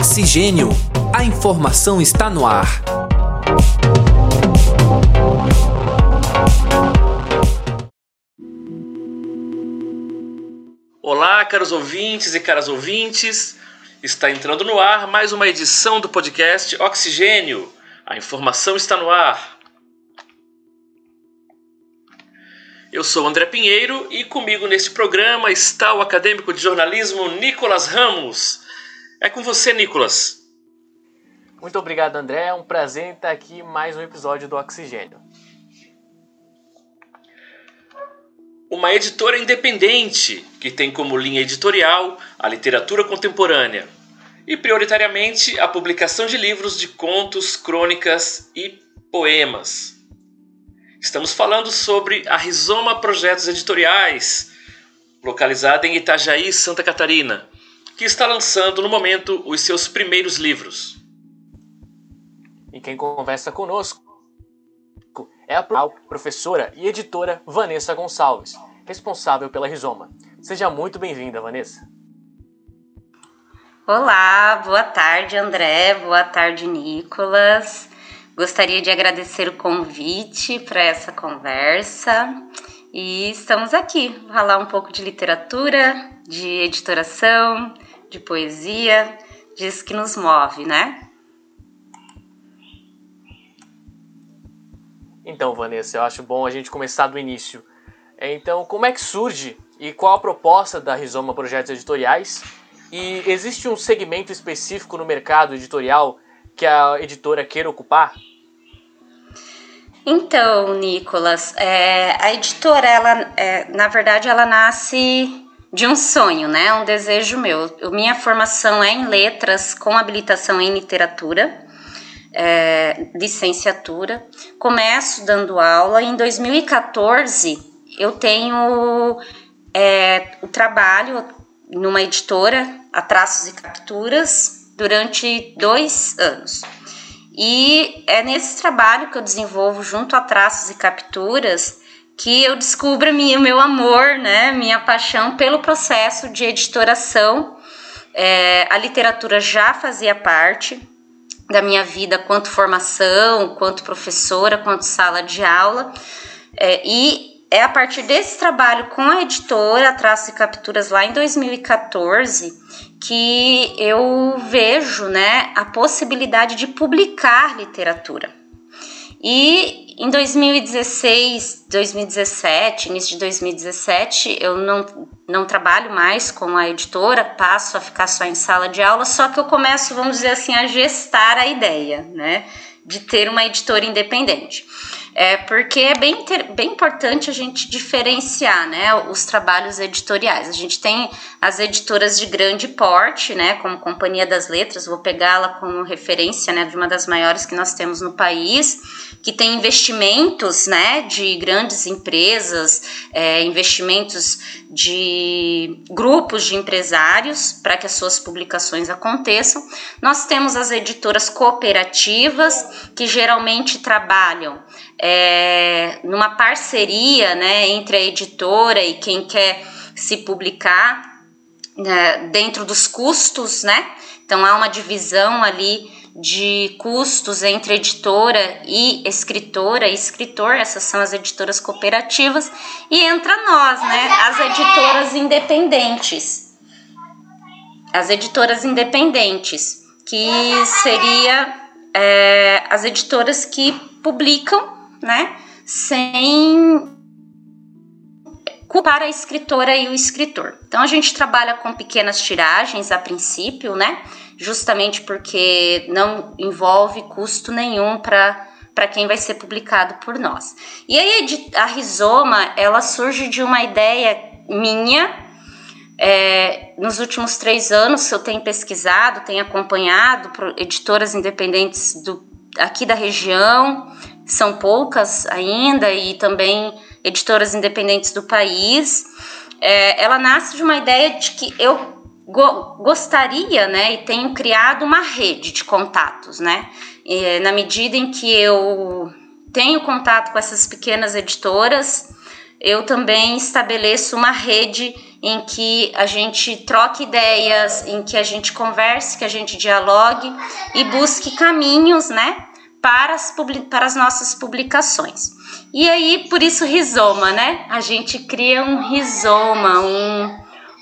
Oxigênio. A informação está no ar. Olá, caros ouvintes e caras ouvintes. Está entrando no ar mais uma edição do podcast Oxigênio. A informação está no ar. Eu sou André Pinheiro e comigo neste programa está o acadêmico de jornalismo Nicolas Ramos. É com você, Nicolas. Muito obrigado, André. É um prazer estar aqui em mais um episódio do Oxigênio. Uma editora independente que tem como linha editorial a literatura contemporânea e, prioritariamente, a publicação de livros de contos, crônicas e poemas. Estamos falando sobre a Rizoma Projetos Editoriais, localizada em Itajaí, Santa Catarina, que está lançando no momento os seus primeiros livros. E quem conversa conosco é a professora e editora Vanessa Gonçalves, responsável pela Rizoma. Seja muito bem-vinda, Vanessa. Olá, boa tarde, André, boa tarde, Nicolas. Gostaria de agradecer o convite para essa conversa e estamos aqui falar um pouco de literatura, de editoração, de poesia, disso que nos move, né? Então, Vanessa, eu acho bom a gente começar do início. Então, como é que surge e qual a proposta da Rizoma Projetos Editoriais? E existe um segmento específico no mercado editorial que a editora queira ocupar? Então, Nicolas, é, a editora, ela, é, na verdade, ela nasce de um sonho, né? Um desejo meu. minha formação é em letras com habilitação em literatura, é, licenciatura. Começo dando aula. Em 2014, eu tenho é, o trabalho numa editora, a Traços e Capturas, durante dois anos. E é nesse trabalho que eu desenvolvo junto a traços e capturas que eu descubro minha, meu amor, né, minha paixão pelo processo de editoração. É, a literatura já fazia parte da minha vida quanto formação, quanto professora, quanto sala de aula. É, e é a partir desse trabalho com a editora Traços e Capturas lá em 2014 que eu vejo né, a possibilidade de publicar literatura. E em 2016, 2017, início de 2017, eu não, não trabalho mais com a editora, passo a ficar só em sala de aula, só que eu começo, vamos dizer assim, a gestar a ideia, né, de ter uma editora independente. É porque é bem, bem importante a gente diferenciar né, os trabalhos editoriais. A gente tem as editoras de grande porte, né, como Companhia das Letras, vou pegá-la como referência né, de uma das maiores que nós temos no país, que tem investimentos né, de grandes empresas, é, investimentos de grupos de empresários para que as suas publicações aconteçam. Nós temos as editoras cooperativas, que geralmente trabalham é, numa parceria né, entre a editora e quem quer se publicar né, dentro dos custos, né? Então há uma divisão ali de custos entre editora e escritora e escritor, essas são as editoras cooperativas, e entra nós, né, as editoras independentes. As editoras independentes, que seria é, as editoras que publicam né? Sem culpar a escritora e o escritor. Então a gente trabalha com pequenas tiragens a princípio, né? Justamente porque não envolve custo nenhum para para quem vai ser publicado por nós. E aí a Rizoma, ela surge de uma ideia minha. É, nos últimos três anos eu tenho pesquisado, tenho acompanhado editoras independentes do, aqui da região, são poucas ainda, e também editoras independentes do país. É, ela nasce de uma ideia de que eu go gostaria, né, e tenho criado uma rede de contatos, né, e, na medida em que eu tenho contato com essas pequenas editoras, eu também estabeleço uma rede em que a gente troque ideias, em que a gente converse, que a gente dialogue e busque caminhos, né, para as, para as nossas publicações. E aí, por isso, rizoma, né? A gente cria um rizoma, um,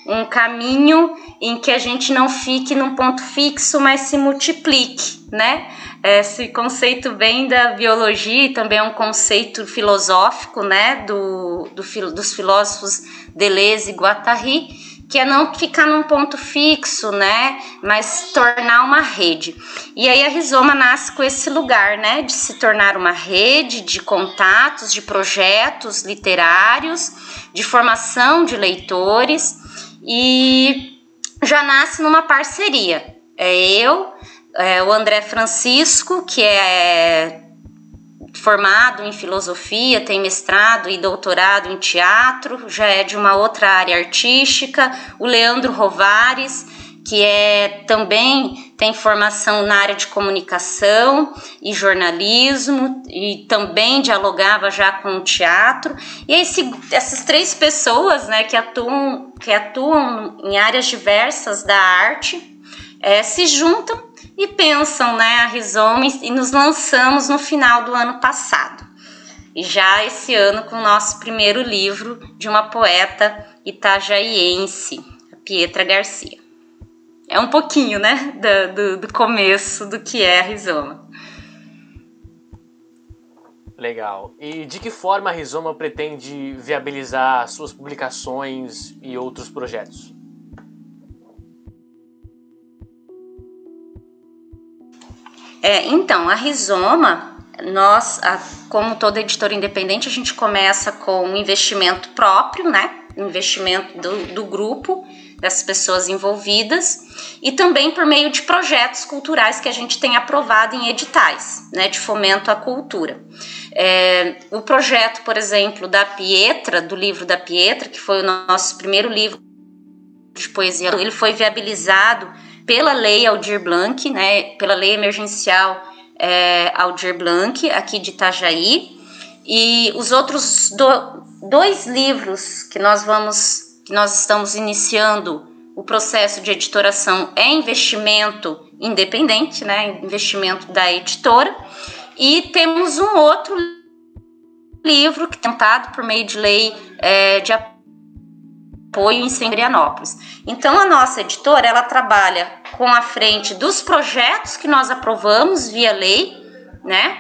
um caminho em que a gente não fique num ponto fixo, mas se multiplique, né? Esse conceito vem da biologia e também é um conceito filosófico, né, do, do dos filósofos Deleuze e Guattari, que é não ficar num ponto fixo, né, mas tornar uma rede. E aí a Rizoma nasce com esse lugar, né, de se tornar uma rede de contatos, de projetos literários, de formação de leitores e já nasce numa parceria. É eu, é, o André Francisco, que é formado em filosofia, tem mestrado e doutorado em teatro, já é de uma outra área artística, o Leandro Rovares, que é também tem formação na área de comunicação e jornalismo e também dialogava já com o teatro. E esse, essas três pessoas, né, que atuam que atuam em áreas diversas da arte, é, se juntam e pensam, né, a Rizoma e nos lançamos no final do ano passado. E já esse ano com o nosso primeiro livro de uma poeta itajaiense, Pietra Garcia. É um pouquinho, né, do, do começo do que é a Rizoma. Legal. E de que forma a Rizoma pretende viabilizar suas publicações e outros projetos? É, então, a Rizoma, nós, a, como toda editora independente, a gente começa com um investimento próprio, né? Investimento do, do grupo, das pessoas envolvidas, e também por meio de projetos culturais que a gente tem aprovado em editais, né? De fomento à cultura. É, o projeto, por exemplo, da Pietra, do livro da Pietra, que foi o nosso primeiro livro de poesia, ele foi viabilizado pela lei Aldir Blanc, né, pela lei emergencial é, Aldir Blanc, aqui de Itajaí, e os outros do, dois livros que nós vamos, que nós estamos iniciando o processo de editoração é investimento independente, né, investimento da editora, e temos um outro livro que é tentado por meio de lei é, de apoio apoio em Sendrianópolis. Então a nossa editora ela trabalha com a frente dos projetos que nós aprovamos via lei, né?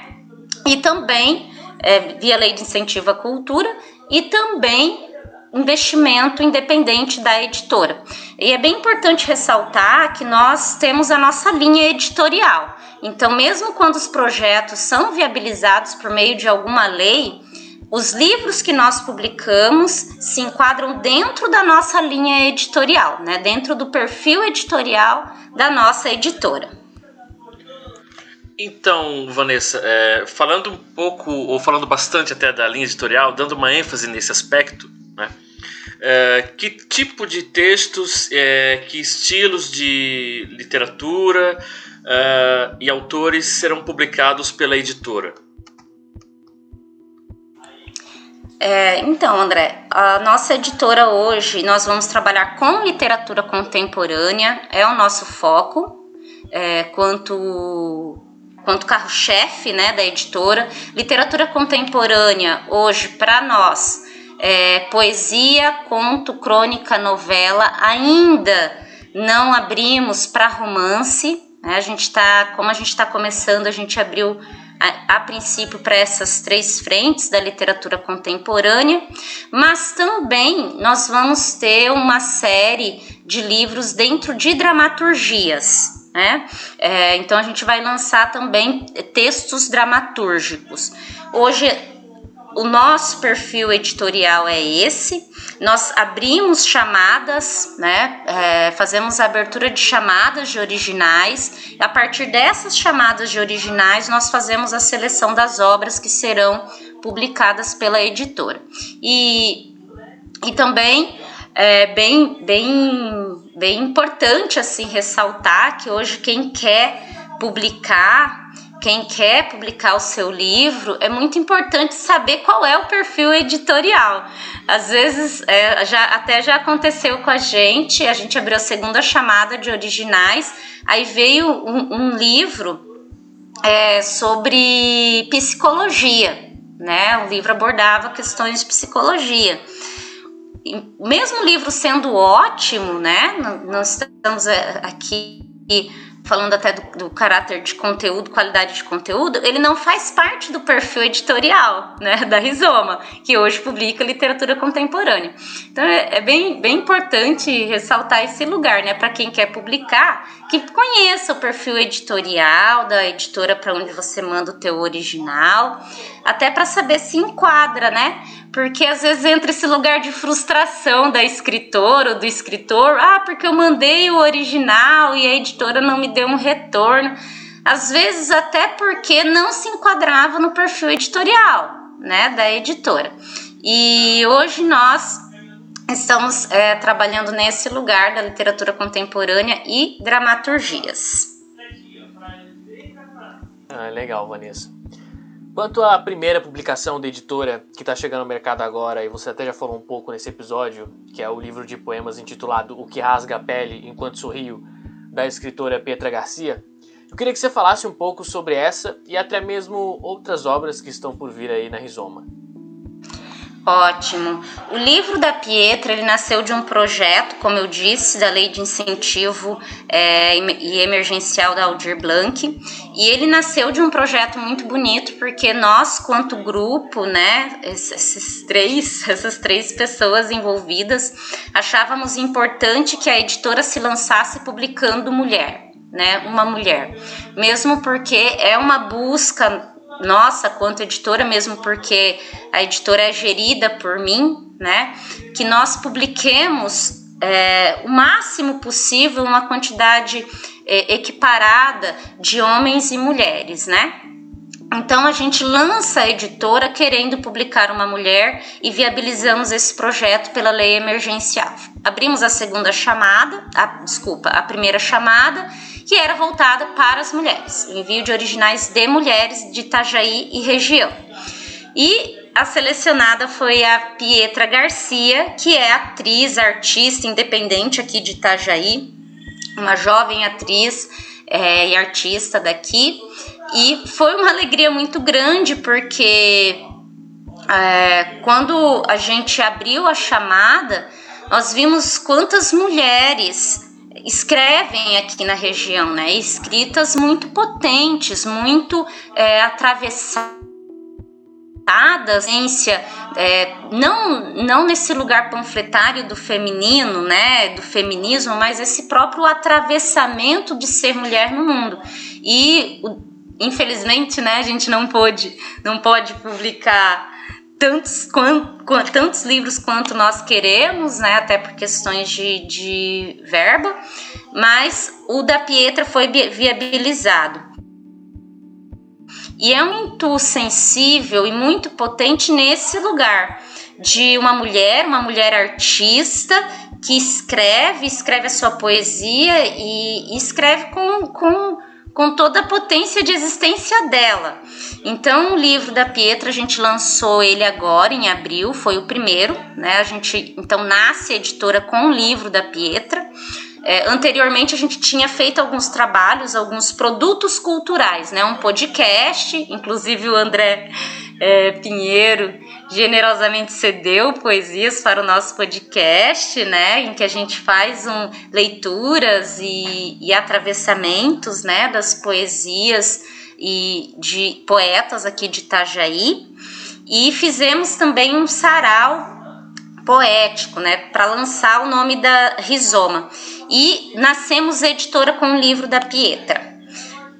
E também é, via lei de incentivo à cultura e também investimento independente da editora. E é bem importante ressaltar que nós temos a nossa linha editorial. Então, mesmo quando os projetos são viabilizados por meio de alguma lei, os livros que nós publicamos se enquadram dentro da nossa linha editorial, né? dentro do perfil editorial da nossa editora. Então, Vanessa, é, falando um pouco, ou falando bastante até da linha editorial, dando uma ênfase nesse aspecto, né? É, que tipo de textos, é, que estilos de literatura é, e autores serão publicados pela editora? É, então, André, a nossa editora hoje, nós vamos trabalhar com literatura contemporânea, é o nosso foco, é, quanto, quanto carro-chefe né, da editora. Literatura contemporânea, hoje, para nós, é, poesia, conto, crônica, novela, ainda não abrimos para romance. Né, a gente está, como a gente está começando, a gente abriu a, a princípio para essas três frentes da literatura contemporânea, mas também nós vamos ter uma série de livros dentro de dramaturgias. Né? É, então a gente vai lançar também textos dramatúrgicos. Hoje o nosso perfil editorial é esse. Nós abrimos chamadas, né? É, fazemos a abertura de chamadas de originais. A partir dessas chamadas de originais, nós fazemos a seleção das obras que serão publicadas pela editora. E, e também é bem, bem, bem importante assim ressaltar que hoje quem quer publicar quem quer publicar o seu livro, é muito importante saber qual é o perfil editorial. Às vezes, é, já, até já aconteceu com a gente, a gente abriu a segunda chamada de originais, aí veio um, um livro é, sobre psicologia, né? O livro abordava questões de psicologia. mesmo o livro sendo ótimo, né? Nós estamos é, aqui falando até do, do, caráter de conteúdo, qualidade de conteúdo, ele não faz parte do perfil editorial né, da Rizoma, que hoje publica literatura contemporânea. Então é, é bem, bem importante ressaltar esse lugar, né, para quem quer publicar, que conheça o perfil editorial da editora para onde você manda o teu original, até para saber se enquadra, né? Porque às vezes entra esse lugar de frustração da escritora ou do escritor, ah, porque eu mandei o original e a editora não me deu um retorno. Às vezes até porque não se enquadrava no perfil editorial, né, da editora. E hoje nós estamos é, trabalhando nesse lugar da literatura contemporânea e dramaturgias. Ah, legal, Vanessa. Quanto à primeira publicação da editora que está chegando no mercado agora, e você até já falou um pouco nesse episódio, que é o livro de poemas intitulado O que Rasga a Pele Enquanto Sorrio, da escritora Petra Garcia, eu queria que você falasse um pouco sobre essa e até mesmo outras obras que estão por vir aí na Rizoma. Ótimo. O livro da Pietra ele nasceu de um projeto, como eu disse, da Lei de Incentivo é, e Emergencial da Aldir Blanc. E ele nasceu de um projeto muito bonito, porque nós, quanto grupo, né, esses três, essas três pessoas envolvidas, achávamos importante que a editora se lançasse publicando mulher. Né, uma mulher, mesmo porque é uma busca nossa quanto editora, mesmo porque a editora é gerida por mim, né? Que nós publiquemos é, o máximo possível uma quantidade é, equiparada de homens e mulheres, né? Então a gente lança a editora querendo publicar uma mulher e viabilizamos esse projeto pela lei emergencial. Abrimos a segunda chamada, a, desculpa, a primeira chamada que era voltada para as mulheres, envio de originais de mulheres de Itajaí e região. E a selecionada foi a Pietra Garcia, que é atriz, artista independente aqui de Itajaí, uma jovem atriz é, e artista daqui. E foi uma alegria muito grande porque é, quando a gente abriu a chamada, nós vimos quantas mulheres escrevem aqui na região, né? Escritas muito potentes, muito é, atravessadas, é, não, não nesse lugar panfletário do feminino, né? Do feminismo, mas esse próprio atravessamento de ser mulher no mundo. E infelizmente, né? A gente não pôde, não pode publicar tantos, quant, tantos livros quanto nós queremos, né? Até por questões de, de verba, mas o da Pietra foi viabilizado. E é um intu sensível e muito potente nesse lugar de uma mulher, uma mulher artista que escreve, escreve a sua poesia e, e escreve com, com com toda a potência de existência dela. Então, o livro da Pietra, a gente lançou ele agora em abril, foi o primeiro, né? A gente então nasce a editora com o livro da Pietra. É, anteriormente a gente tinha feito alguns trabalhos, alguns produtos culturais, né? Um podcast, inclusive o André é, Pinheiro generosamente cedeu poesias para o nosso podcast, né, em que a gente faz um, leituras e, e atravessamentos, né, das poesias e de poetas aqui de Itajaí. E fizemos também um sarau poético, né, para lançar o nome da Rizoma. E nascemos editora com o livro da Pietra.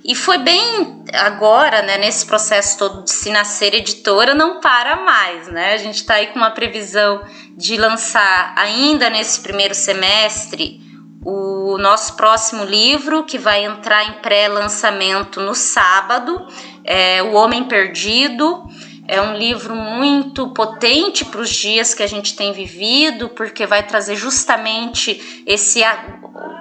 E foi bem agora, né, nesse processo todo de se nascer editora, não para mais, né? A gente está aí com uma previsão de lançar ainda nesse primeiro semestre o nosso próximo livro, que vai entrar em pré-lançamento no sábado, é O Homem Perdido. É um livro muito potente para os dias que a gente tem vivido, porque vai trazer justamente esse a,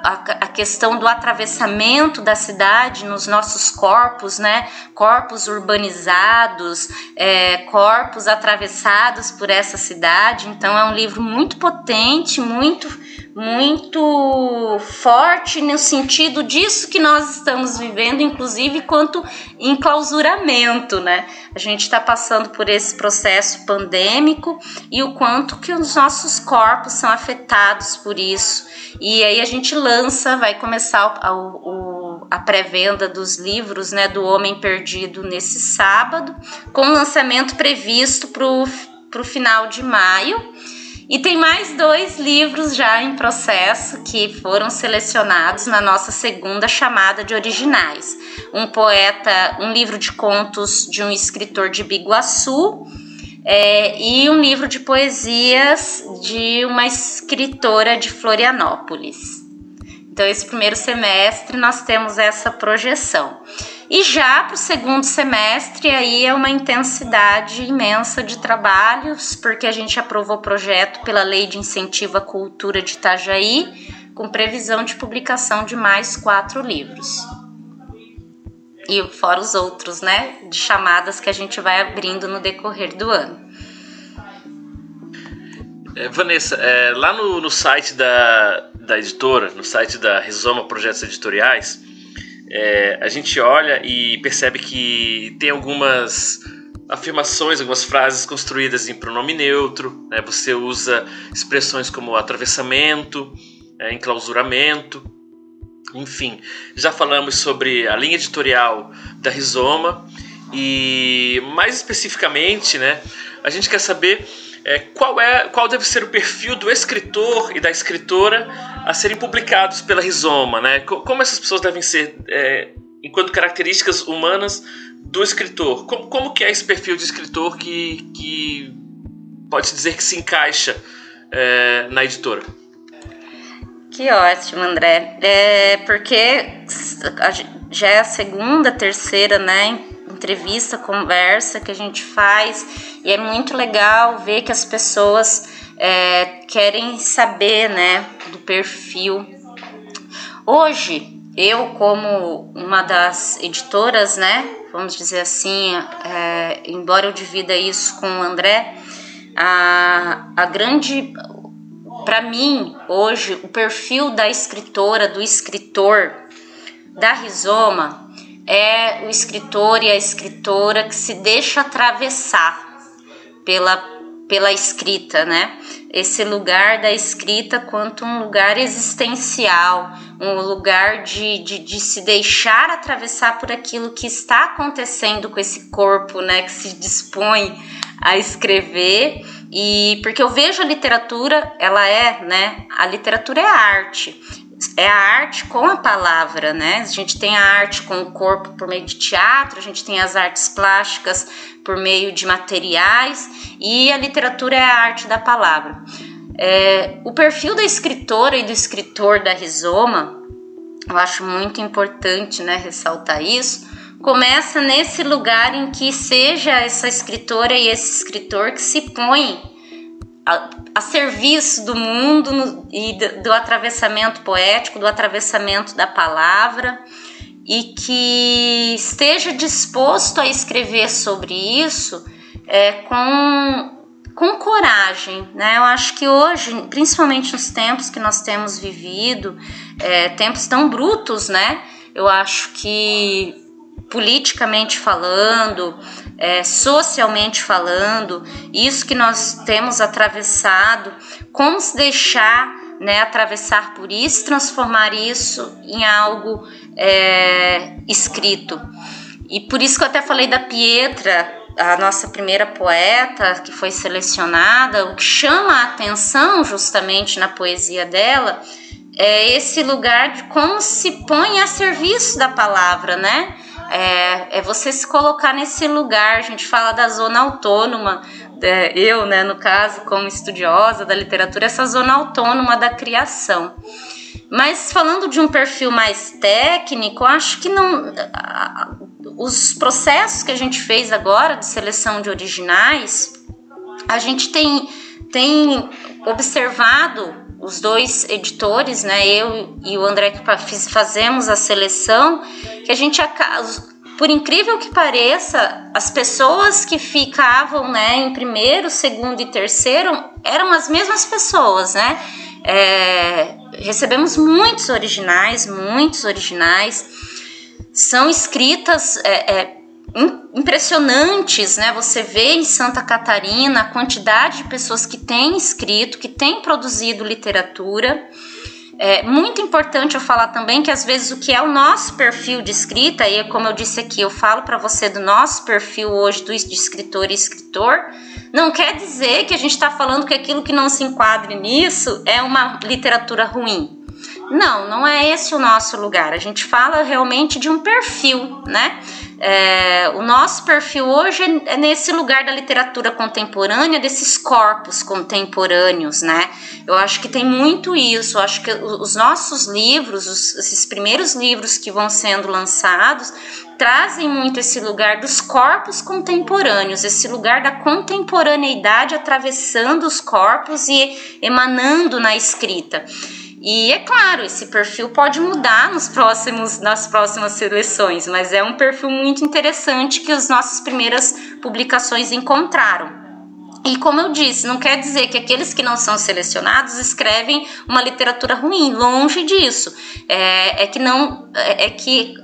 a, questão do atravessamento da cidade nos nossos corpos, né? Corpos urbanizados, é, corpos atravessados por essa cidade. Então é um livro muito potente, muito muito forte no sentido disso que nós estamos vivendo, inclusive quanto enclausuramento, né? A gente está passando por esse processo pandêmico e o quanto que os nossos corpos são afetados por isso. E aí a gente lança, vai começar o, o, a pré-venda dos livros, né, do Homem Perdido nesse sábado, com lançamento previsto para o final de maio. E tem mais dois livros já em processo que foram selecionados na nossa segunda chamada de originais. Um poeta, um livro de contos de um escritor de Biguaçu é, e um livro de poesias de uma escritora de Florianópolis. Então, esse primeiro semestre nós temos essa projeção. E já para o segundo semestre, aí é uma intensidade imensa de trabalhos, porque a gente aprovou o projeto pela Lei de Incentivo à Cultura de Itajaí, com previsão de publicação de mais quatro livros. E fora os outros, né, de chamadas que a gente vai abrindo no decorrer do ano. É, Vanessa, é, lá no, no site da, da editora, no site da Rizoma Projetos Editoriais, é, a gente olha e percebe que tem algumas afirmações, algumas frases construídas em pronome neutro. Né? Você usa expressões como atravessamento, é, enclausuramento, enfim. Já falamos sobre a linha editorial da Rizoma e mais especificamente, né, a gente quer saber é, qual, é, qual deve ser o perfil do escritor e da escritora a serem publicados pela Rizoma, né? Como essas pessoas devem ser, é, enquanto características humanas do escritor? Como, como que é esse perfil de escritor que, que pode dizer que se encaixa é, na editora? Que ótimo, André. É porque já é a segunda, terceira, né? Entrevista, conversa que a gente faz e é muito legal ver que as pessoas é, querem saber, né, do perfil. Hoje, eu como uma das editoras, né, vamos dizer assim, é, embora eu divida isso com o André, a, a grande, para mim, hoje, o perfil da escritora, do escritor, da Rizoma, é o escritor e a escritora que se deixa atravessar pela, pela escrita, né? Esse lugar da escrita quanto um lugar existencial, um lugar de, de, de se deixar atravessar por aquilo que está acontecendo com esse corpo, né? Que se dispõe a escrever e porque eu vejo a literatura, ela é, né? A literatura é arte é a arte com a palavra, né? A gente tem a arte com o corpo por meio de teatro, a gente tem as artes plásticas por meio de materiais e a literatura é a arte da palavra. É, o perfil da escritora e do escritor da Rizoma, eu acho muito importante, né, ressaltar isso. Começa nesse lugar em que seja essa escritora e esse escritor que se põe a, a serviço do mundo no, e do, do atravessamento poético, do atravessamento da palavra e que esteja disposto a escrever sobre isso é, com, com coragem. Né? Eu acho que hoje, principalmente nos tempos que nós temos vivido, é, tempos tão brutos, né? Eu acho que politicamente falando, é, socialmente falando, isso que nós temos atravessado, como se deixar né, atravessar por isso, transformar isso em algo é, escrito. E por isso que eu até falei da Pietra, a nossa primeira poeta que foi selecionada, o que chama a atenção justamente na poesia dela é esse lugar de como se põe a serviço da palavra, né? É, é você se colocar nesse lugar. A gente fala da zona autônoma, é, eu, né, no caso, como estudiosa da literatura, essa zona autônoma da criação. Mas falando de um perfil mais técnico, acho que não. Os processos que a gente fez agora de seleção de originais, a gente tem, tem observado os dois editores, né, eu e o André que fazemos a seleção, que a gente por incrível que pareça, as pessoas que ficavam, né, em primeiro, segundo e terceiro eram as mesmas pessoas, né? É, recebemos muitos originais, muitos originais. São escritas é, é, impressionantes, né? Você vê em Santa Catarina a quantidade de pessoas que têm escrito, que têm produzido literatura. É muito importante eu falar também que às vezes o que é o nosso perfil de escrita, e como eu disse aqui, eu falo para você do nosso perfil hoje do, de escritor e escritor, não quer dizer que a gente está falando que aquilo que não se enquadre nisso é uma literatura ruim. Não, não é esse o nosso lugar. A gente fala realmente de um perfil, né? É, o nosso perfil hoje é, é nesse lugar da literatura contemporânea, desses corpos contemporâneos, né? Eu acho que tem muito isso. Eu acho que os nossos livros, os, esses primeiros livros que vão sendo lançados, trazem muito esse lugar dos corpos contemporâneos, esse lugar da contemporaneidade atravessando os corpos e emanando na escrita. E é claro, esse perfil pode mudar nos próximos, nas próximas seleções, mas é um perfil muito interessante que as nossas primeiras publicações encontraram. E como eu disse, não quer dizer que aqueles que não são selecionados escrevem uma literatura ruim, longe disso. É, é que não é, é que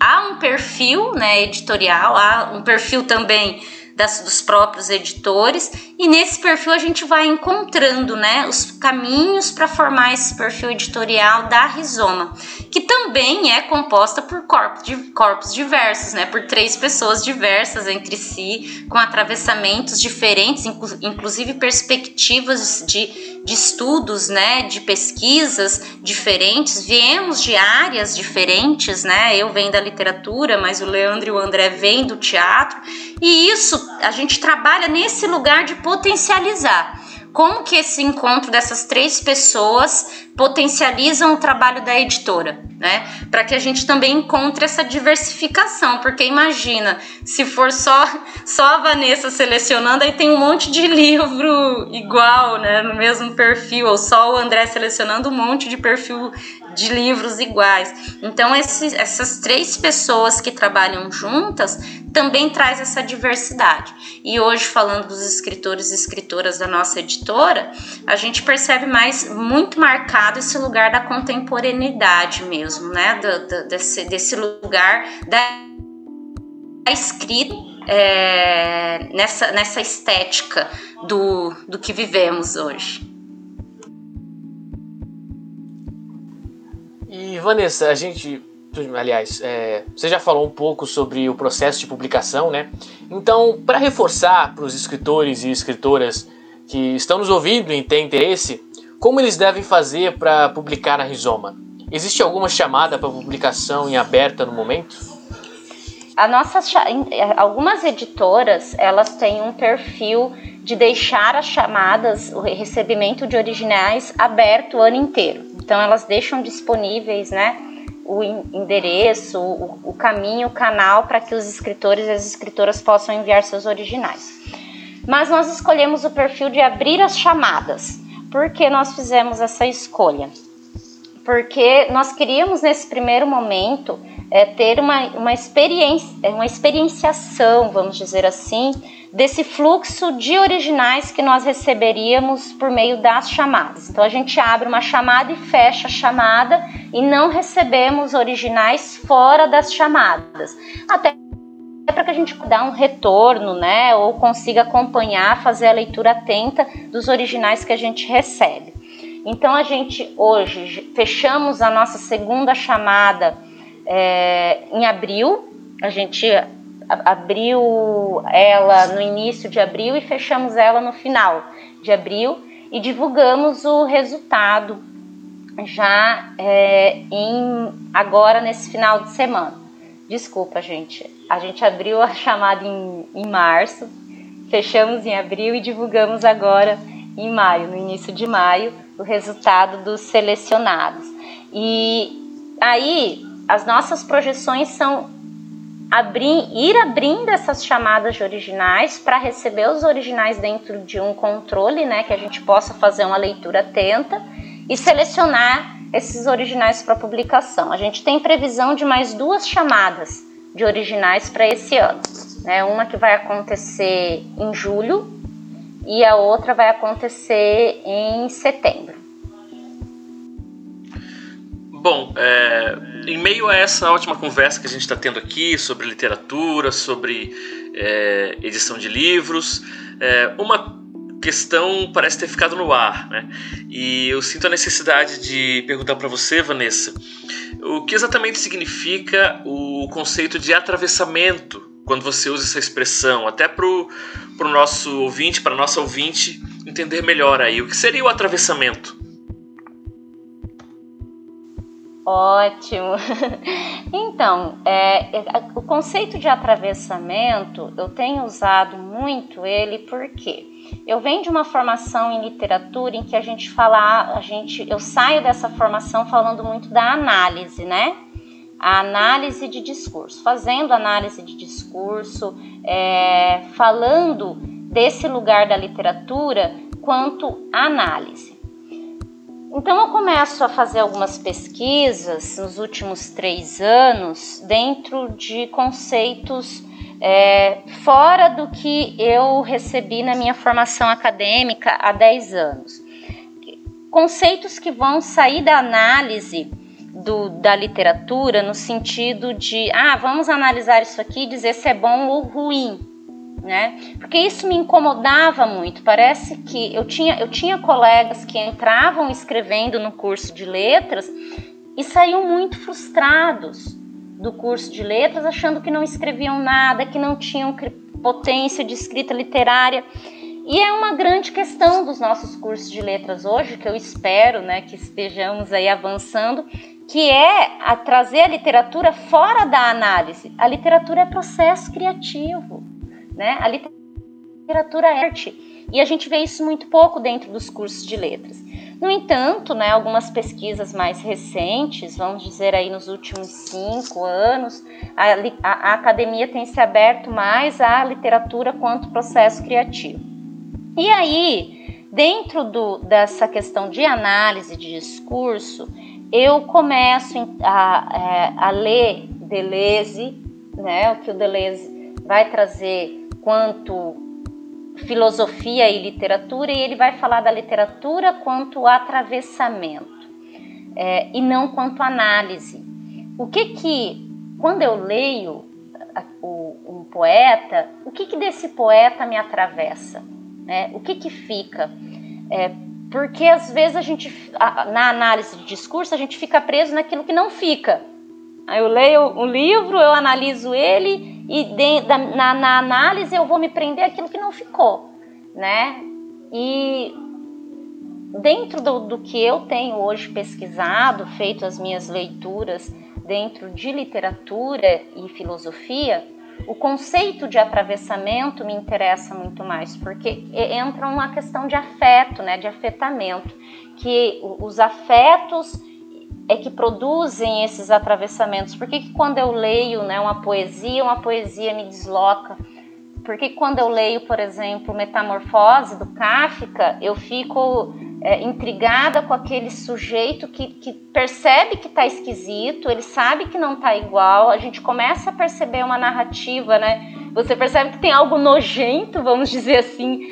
há um perfil né, editorial, há um perfil também das, dos próprios editores, e nesse perfil a gente vai encontrando né, os caminhos para formar esse perfil editorial da Rizoma, que também é composta por corpos, corpos diversos, né, por três pessoas diversas entre si, com atravessamentos diferentes, inclusive perspectivas de, de estudos, né, de pesquisas diferentes, viemos de áreas diferentes, né, eu venho da literatura, mas o Leandro e o André vêm do teatro, e isso a gente trabalha nesse lugar de potencializar. Como que esse encontro dessas três pessoas potencializam o trabalho da editora, né? Para que a gente também encontre essa diversificação, porque imagina, se for só só a Vanessa selecionando, aí tem um monte de livro igual, né, no mesmo perfil, ou só o André selecionando um monte de perfil de livros iguais. Então, essas três pessoas que trabalham juntas também traz essa diversidade. E hoje, falando dos escritores e escritoras da nossa editora, a gente percebe mais muito marcado esse lugar da contemporaneidade mesmo, né? Do, do, desse, desse lugar da escrita é, nessa, nessa estética do, do que vivemos hoje. E Vanessa, a gente, aliás, é, você já falou um pouco sobre o processo de publicação, né? Então, para reforçar para os escritores e escritoras que estão nos ouvindo e têm interesse, como eles devem fazer para publicar na Rizoma? Existe alguma chamada para publicação em aberta no momento? A nossa, algumas editoras elas têm um perfil de deixar as chamadas, o recebimento de originais aberto o ano inteiro. Então elas deixam disponíveis, né, o endereço, o, o caminho, o canal para que os escritores e as escritoras possam enviar seus originais. Mas nós escolhemos o perfil de abrir as chamadas. Por que nós fizemos essa escolha? Porque nós queríamos nesse primeiro momento é, ter uma, uma, experiência, uma experienciação, vamos dizer assim, desse fluxo de originais que nós receberíamos por meio das chamadas. Então a gente abre uma chamada e fecha a chamada e não recebemos originais fora das chamadas. Até para que a gente dê um retorno, né, ou consiga acompanhar, fazer a leitura atenta dos originais que a gente recebe. Então a gente hoje fechamos a nossa segunda chamada é, em abril. A gente abriu ela no início de abril e fechamos ela no final de abril e divulgamos o resultado já é, em agora nesse final de semana. Desculpa, gente. A gente abriu a chamada em, em março, fechamos em abril e divulgamos agora em maio, no início de maio, o resultado dos selecionados. E aí as nossas projeções são abrir, ir abrindo essas chamadas de originais para receber os originais dentro de um controle, né, que a gente possa fazer uma leitura atenta e selecionar esses originais para publicação. A gente tem previsão de mais duas chamadas de originais para esse ano, né? Uma que vai acontecer em julho e a outra vai acontecer em setembro. Bom, é, em meio a essa ótima conversa que a gente está tendo aqui sobre literatura, sobre é, edição de livros, é, uma questão parece ter ficado no ar, né? E eu sinto a necessidade de perguntar para você, Vanessa, o que exatamente significa o conceito de atravessamento quando você usa essa expressão, até para o nosso ouvinte, para nossa ouvinte entender melhor aí, o que seria o atravessamento? Ótimo. Então, é, é, o conceito de atravessamento eu tenho usado muito ele porque eu venho de uma formação em literatura em que a gente fala, a gente, eu saio dessa formação falando muito da análise, né? A análise de discurso, fazendo análise de discurso, é, falando desse lugar da literatura quanto análise. Então eu começo a fazer algumas pesquisas nos últimos três anos dentro de conceitos é, fora do que eu recebi na minha formação acadêmica há 10 anos. Conceitos que vão sair da análise do, da literatura no sentido de, ah, vamos analisar isso aqui e dizer se é bom ou ruim né? Porque isso me incomodava muito. Parece que eu tinha, eu tinha colegas que entravam escrevendo no curso de letras e saíam muito frustrados do curso de letras, achando que não escreviam nada, que não tinham potência de escrita literária. E é uma grande questão dos nossos cursos de letras hoje, que eu espero né, que estejamos aí avançando, que é a trazer a literatura fora da análise. A literatura é processo criativo né? A literatura é arte e a gente vê isso muito pouco dentro dos cursos de letras. No entanto, né, algumas pesquisas mais recentes, vamos dizer aí nos últimos cinco anos, a, a, a academia tem se aberto mais à literatura quanto processo criativo. E aí, dentro do, dessa questão de análise de discurso, eu começo a, é, a ler Deleuze, né, o que o Deleuze vai trazer quanto filosofia e literatura, e ele vai falar da literatura quanto atravessamento é, e não quanto análise. O que que, quando eu leio um poeta, o que que desse poeta me atravessa? Né? O que que fica? É, porque às vezes a gente, na análise de discurso, a gente fica preso naquilo que não fica. Aí eu leio um livro, eu analiso ele e de, da, na, na, análise eu vou me prender aquilo que não ficou, né? E dentro do, do que eu tenho hoje pesquisado, feito as minhas leituras dentro de literatura e filosofia, o conceito de atravessamento me interessa muito mais, porque entra uma questão de afeto, né, de afetamento, que os afetos é que produzem esses atravessamentos? Por que, que quando eu leio né, uma poesia, uma poesia me desloca? Por que quando eu leio, por exemplo, Metamorfose do Kafka, eu fico é, intrigada com aquele sujeito que, que percebe que está esquisito, ele sabe que não está igual, a gente começa a perceber uma narrativa, né? Você percebe que tem algo nojento, vamos dizer assim,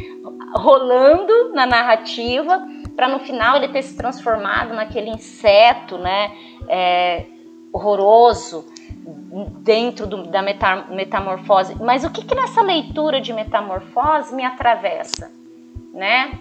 rolando na narrativa para no final ele ter se transformado naquele inseto, né, é, horroroso dentro do, da metamorfose. Mas o que, que nessa leitura de metamorfose me atravessa, né?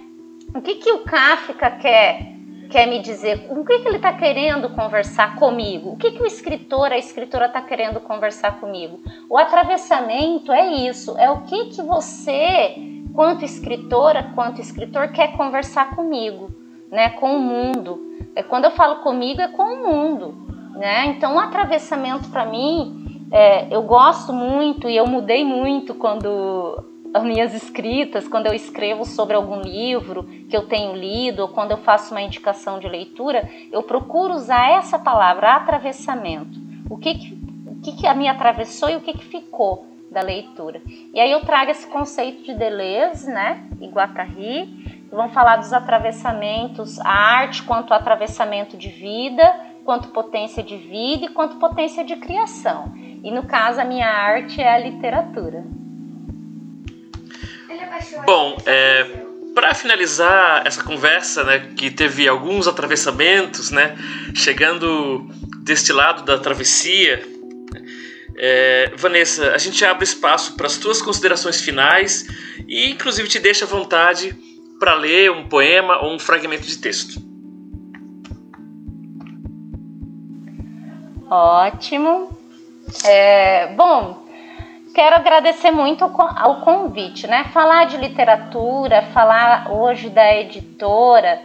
O que que o Kafka quer quer me dizer? O que que ele está querendo conversar comigo? O que que o escritor, a escritora está querendo conversar comigo? O atravessamento é isso. É o que que você quanto escritora, quanto escritor, quer conversar comigo, né, com o mundo. É, quando eu falo comigo, é com o mundo. Né? Então, o atravessamento para mim, é, eu gosto muito e eu mudei muito quando as minhas escritas, quando eu escrevo sobre algum livro que eu tenho lido, ou quando eu faço uma indicação de leitura, eu procuro usar essa palavra, atravessamento. O que, que que, que a me atravessou e o que, que ficou da leitura. E aí eu trago esse conceito de Deleuze, né, e Guattari, vão falar dos atravessamentos, a arte quanto atravessamento de vida, quanto potência de vida e quanto potência de criação. E no caso, a minha arte é a literatura. Bom, é, para finalizar essa conversa, né, que teve alguns atravessamentos, né, chegando deste lado da travessia, é, Vanessa, a gente abre espaço para as tuas considerações finais e, inclusive, te deixa à vontade para ler um poema ou um fragmento de texto. Ótimo. É, bom, quero agradecer muito ao convite, né? Falar de literatura, falar hoje da editora,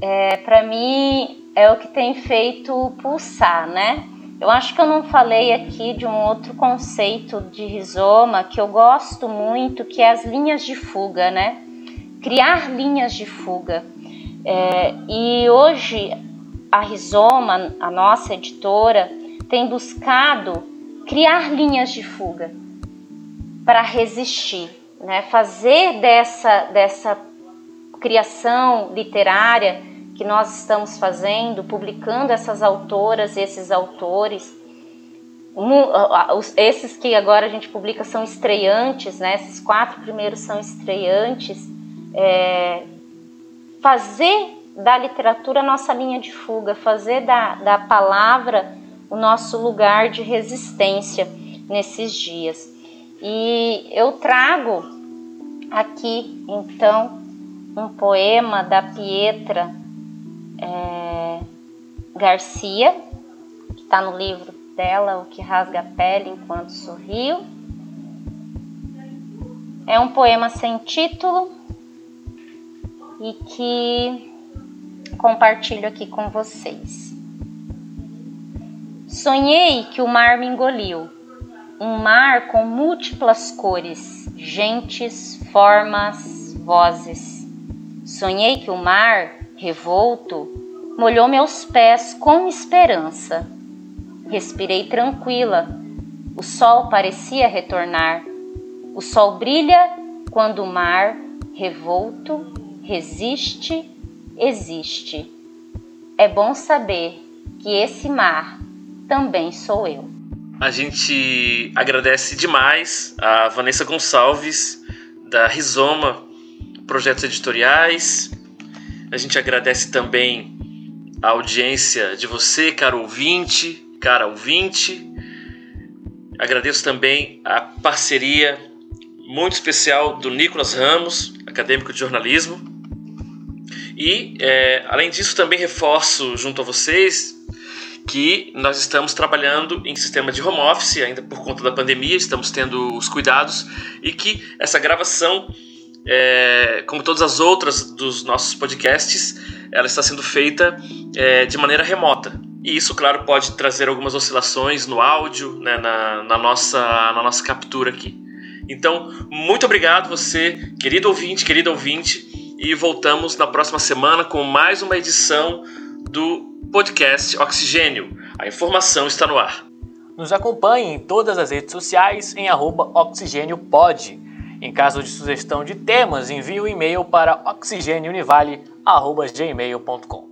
é, para mim é o que tem feito pulsar, né? Eu acho que eu não falei aqui de um outro conceito de rizoma que eu gosto muito, que é as linhas de fuga, né? Criar linhas de fuga. É, e hoje a Rizoma, a nossa editora, tem buscado criar linhas de fuga para resistir, né? fazer dessa, dessa criação literária que nós estamos fazendo, publicando essas autoras, esses autores, esses que agora a gente publica são estreantes, né? esses quatro primeiros são estreantes, é, fazer da literatura nossa linha de fuga, fazer da, da palavra o nosso lugar de resistência nesses dias. E eu trago aqui então um poema da Pietra é, Garcia, que está no livro dela, O que Rasga a Pele Enquanto Sorriu. É um poema sem título e que compartilho aqui com vocês. Sonhei que o mar me engoliu, um mar com múltiplas cores, gentes, formas, vozes. Sonhei que o mar, revolto, molhou meus pés com esperança. Respirei tranquila. O sol parecia retornar. O sol brilha quando o mar, revolto, resiste, existe. É bom saber que esse mar também sou eu. A gente agradece demais a Vanessa Gonçalves, da Rizoma Projetos Editoriais. A gente agradece também a audiência de você, caro ouvinte, cara ouvinte. Agradeço também a parceria muito especial do Nicolas Ramos, acadêmico de jornalismo. E, é, além disso, também reforço junto a vocês que nós estamos trabalhando em sistema de home office, ainda por conta da pandemia, estamos tendo os cuidados e que essa gravação, é, como todas as outras dos nossos podcasts, ela está sendo feita é, de maneira remota. E isso, claro, pode trazer algumas oscilações no áudio, né, na, na, nossa, na nossa captura aqui. Então, muito obrigado você, querido ouvinte, querido ouvinte, e voltamos na próxima semana com mais uma edição do podcast Oxigênio. A informação está no ar. Nos acompanhe em todas as redes sociais em oxigêniopod. Em caso de sugestão de temas, envie o um e-mail para oxigêniounivale.gmail.com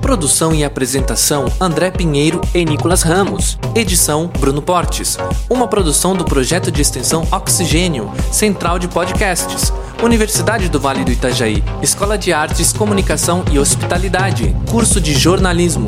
Produção e apresentação André Pinheiro e Nicolas Ramos. Edição Bruno Portes. Uma produção do projeto de extensão Oxigênio, Central de Podcasts Universidade do Vale do Itajaí, Escola de Artes, Comunicação e Hospitalidade, curso de jornalismo.